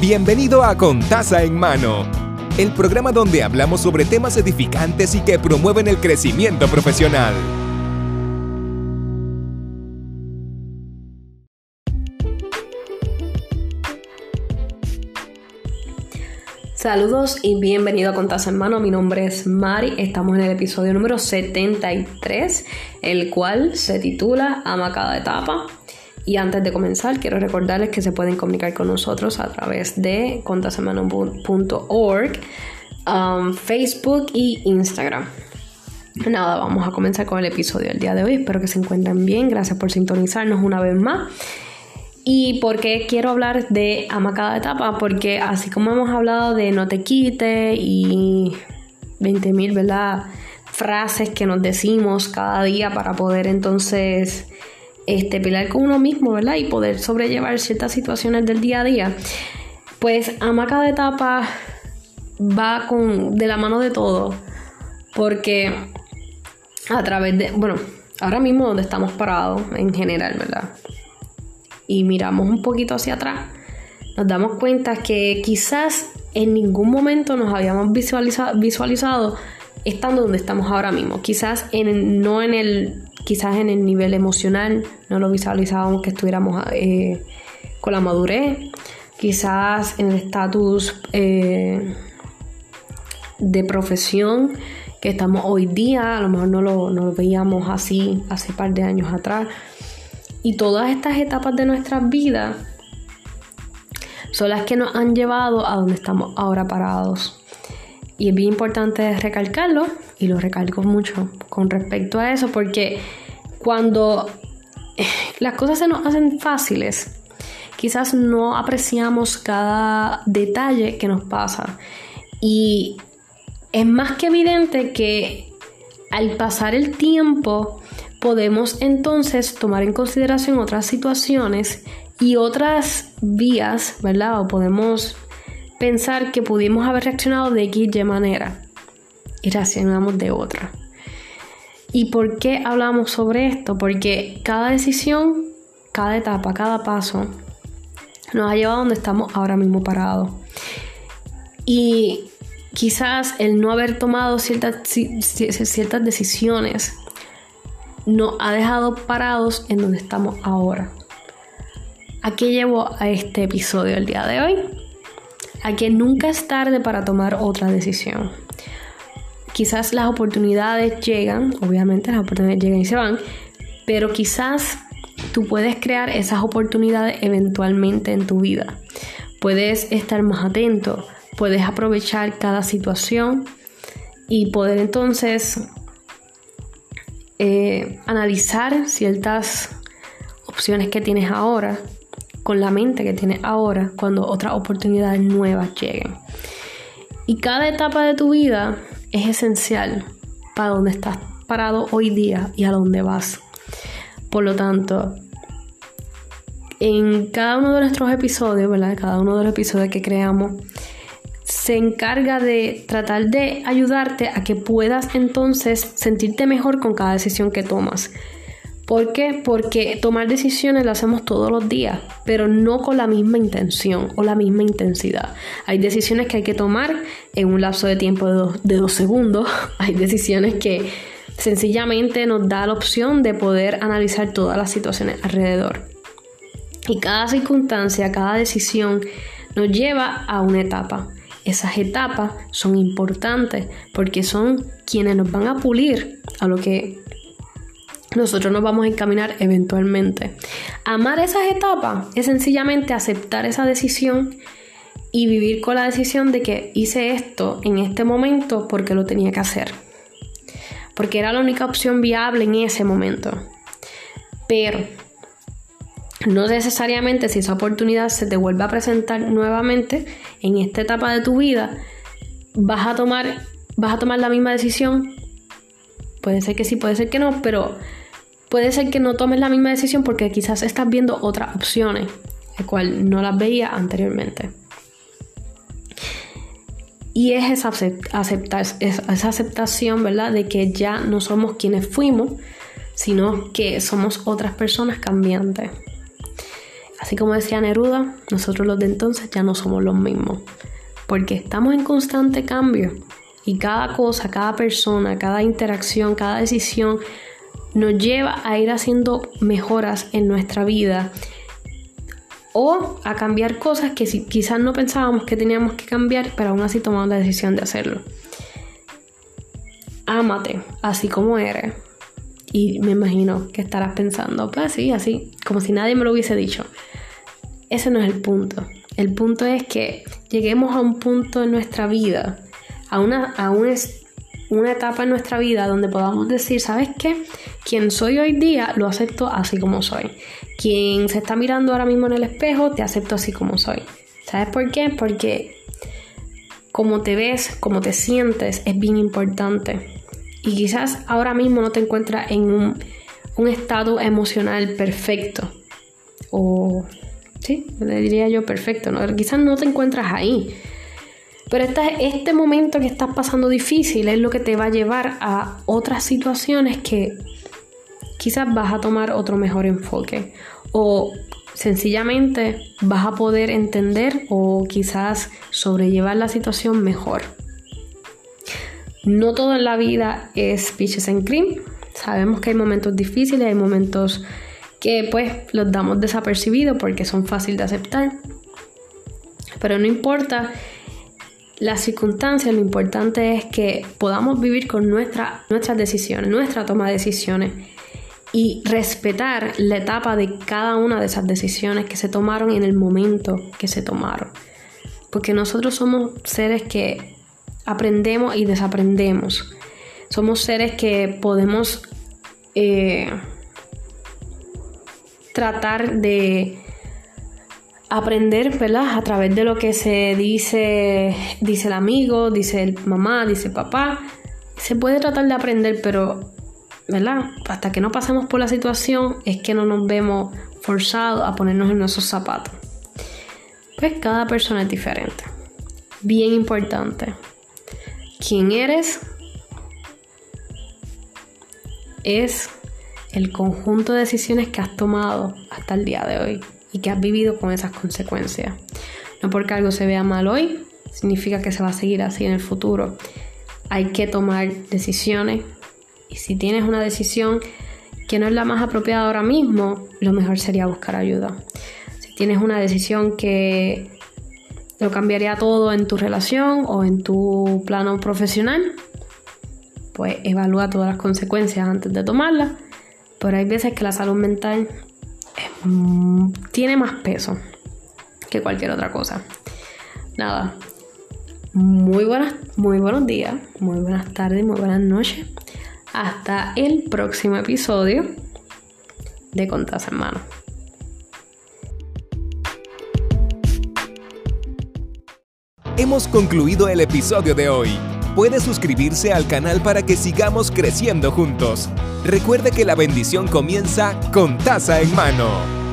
Bienvenido a Contaza en Mano, el programa donde hablamos sobre temas edificantes y que promueven el crecimiento profesional. Saludos y bienvenido a Contaza en Mano. Mi nombre es Mari. Estamos en el episodio número 73, el cual se titula Ama cada etapa. Y antes de comenzar, quiero recordarles que se pueden comunicar con nosotros a través de contasemano.org, um, Facebook y Instagram. Nada, vamos a comenzar con el episodio del día de hoy. Espero que se encuentren bien. Gracias por sintonizarnos una vez más. ¿Y por qué quiero hablar de ama cada etapa? Porque así como hemos hablado de no te quite y 20.000, ¿verdad? Frases que nos decimos cada día para poder entonces este, pelear con uno mismo, ¿verdad? Y poder sobrellevar ciertas situaciones del día a día. Pues ama cada etapa va con, de la mano de todo. Porque a través de, bueno, ahora mismo donde estamos parados en general, ¿verdad? Y miramos un poquito hacia atrás, nos damos cuenta que quizás en ningún momento nos habíamos visualizado, visualizado estando donde estamos ahora mismo. Quizás en, no en el quizás en el nivel emocional no lo visualizábamos que estuviéramos eh, con la madurez, quizás en el estatus eh, de profesión que estamos hoy día, a lo mejor no lo, no lo veíamos así hace un par de años atrás. Y todas estas etapas de nuestras vidas son las que nos han llevado a donde estamos ahora parados. Y es bien importante recalcarlo, y lo recalco mucho con respecto a eso, porque cuando las cosas se nos hacen fáciles, quizás no apreciamos cada detalle que nos pasa. Y es más que evidente que al pasar el tiempo podemos entonces tomar en consideración otras situaciones y otras vías, ¿verdad? O podemos pensar que pudimos haber reaccionado de X y manera y reaccionamos de otra. ¿Y por qué hablamos sobre esto? Porque cada decisión, cada etapa, cada paso nos ha llevado a donde estamos ahora mismo parados. Y quizás el no haber tomado ciertas, ciertas decisiones nos ha dejado parados en donde estamos ahora. ¿A qué llevo a este episodio el día de hoy? A que nunca es tarde para tomar otra decisión. Quizás las oportunidades llegan, obviamente las oportunidades llegan y se van, pero quizás tú puedes crear esas oportunidades eventualmente en tu vida. Puedes estar más atento, puedes aprovechar cada situación y poder entonces eh, analizar ciertas opciones que tienes ahora con la mente que tienes ahora cuando otras oportunidades nuevas lleguen. Y cada etapa de tu vida es esencial para donde estás parado hoy día y a dónde vas. Por lo tanto, en cada uno de nuestros episodios, ¿verdad? Cada uno de los episodios que creamos, se encarga de tratar de ayudarte a que puedas entonces sentirte mejor con cada decisión que tomas. ¿Por qué? Porque tomar decisiones lo hacemos todos los días, pero no con la misma intención o la misma intensidad. Hay decisiones que hay que tomar en un lapso de tiempo de dos segundos. Hay decisiones que sencillamente nos da la opción de poder analizar todas las situaciones alrededor. Y cada circunstancia, cada decisión nos lleva a una etapa. Esas etapas son importantes porque son quienes nos van a pulir a lo que nosotros nos vamos a encaminar eventualmente. Amar esas etapas es sencillamente aceptar esa decisión y vivir con la decisión de que hice esto en este momento porque lo tenía que hacer. Porque era la única opción viable en ese momento. Pero no necesariamente si esa oportunidad se te vuelve a presentar nuevamente en esta etapa de tu vida, vas a tomar, vas a tomar la misma decisión. Puede ser que sí, puede ser que no, pero puede ser que no tomes la misma decisión porque quizás estás viendo otras opciones, el cual no las veía anteriormente. Y es esa, aceptar, esa aceptación, ¿verdad? De que ya no somos quienes fuimos, sino que somos otras personas cambiantes. Así como decía Neruda, nosotros los de entonces ya no somos los mismos, porque estamos en constante cambio y cada cosa, cada persona, cada interacción, cada decisión nos lleva a ir haciendo mejoras en nuestra vida o a cambiar cosas que quizás no pensábamos que teníamos que cambiar, pero aún así tomamos la decisión de hacerlo. Ámate así como eres. Y me imagino que estarás pensando, pues sí, así, como si nadie me lo hubiese dicho. Ese no es el punto. El punto es que lleguemos a un punto en nuestra vida, a una, a una etapa en nuestra vida donde podamos decir, ¿sabes qué? Quien soy hoy día lo acepto así como soy. Quien se está mirando ahora mismo en el espejo, te acepto así como soy. ¿Sabes por qué? Porque como te ves, como te sientes, es bien importante. Y quizás ahora mismo no te encuentras en un, un estado emocional perfecto. O, sí, le diría yo perfecto. ¿no? Quizás no te encuentras ahí. Pero este, este momento que estás pasando difícil es lo que te va a llevar a otras situaciones que quizás vas a tomar otro mejor enfoque o sencillamente vas a poder entender o quizás sobrellevar la situación mejor. No todo en la vida es pitches and cream. Sabemos que hay momentos difíciles, hay momentos que pues los damos desapercibidos porque son fáciles de aceptar. Pero no importa las circunstancias, lo importante es que podamos vivir con nuestra, nuestras decisiones, nuestra toma de decisiones y respetar la etapa de cada una de esas decisiones que se tomaron en el momento que se tomaron. Porque nosotros somos seres que aprendemos y desaprendemos. Somos seres que podemos eh, tratar de aprender, ¿verdad? A través de lo que se dice, dice el amigo, dice el mamá, dice papá. Se puede tratar de aprender, pero, ¿verdad? Hasta que no pasemos por la situación es que no nos vemos forzados a ponernos en nuestros zapatos. Pues cada persona es diferente. Bien importante. ¿Quién eres? Es el conjunto de decisiones que has tomado hasta el día de hoy y que has vivido con esas consecuencias. No porque algo se vea mal hoy, significa que se va a seguir así en el futuro. Hay que tomar decisiones y si tienes una decisión que no es la más apropiada ahora mismo, lo mejor sería buscar ayuda. Si tienes una decisión que lo cambiaría todo en tu relación o en tu plano profesional, pues evalúa todas las consecuencias antes de tomarla. Pero hay veces que la salud mental Mm, tiene más peso que cualquier otra cosa. Nada. Muy buenas, muy buenos días, muy buenas tardes, muy buenas noches. Hasta el próximo episodio de Contas en Mano. Hemos concluido el episodio de hoy. Puede suscribirse al canal para que sigamos creciendo juntos. Recuerde que la bendición comienza con taza en mano.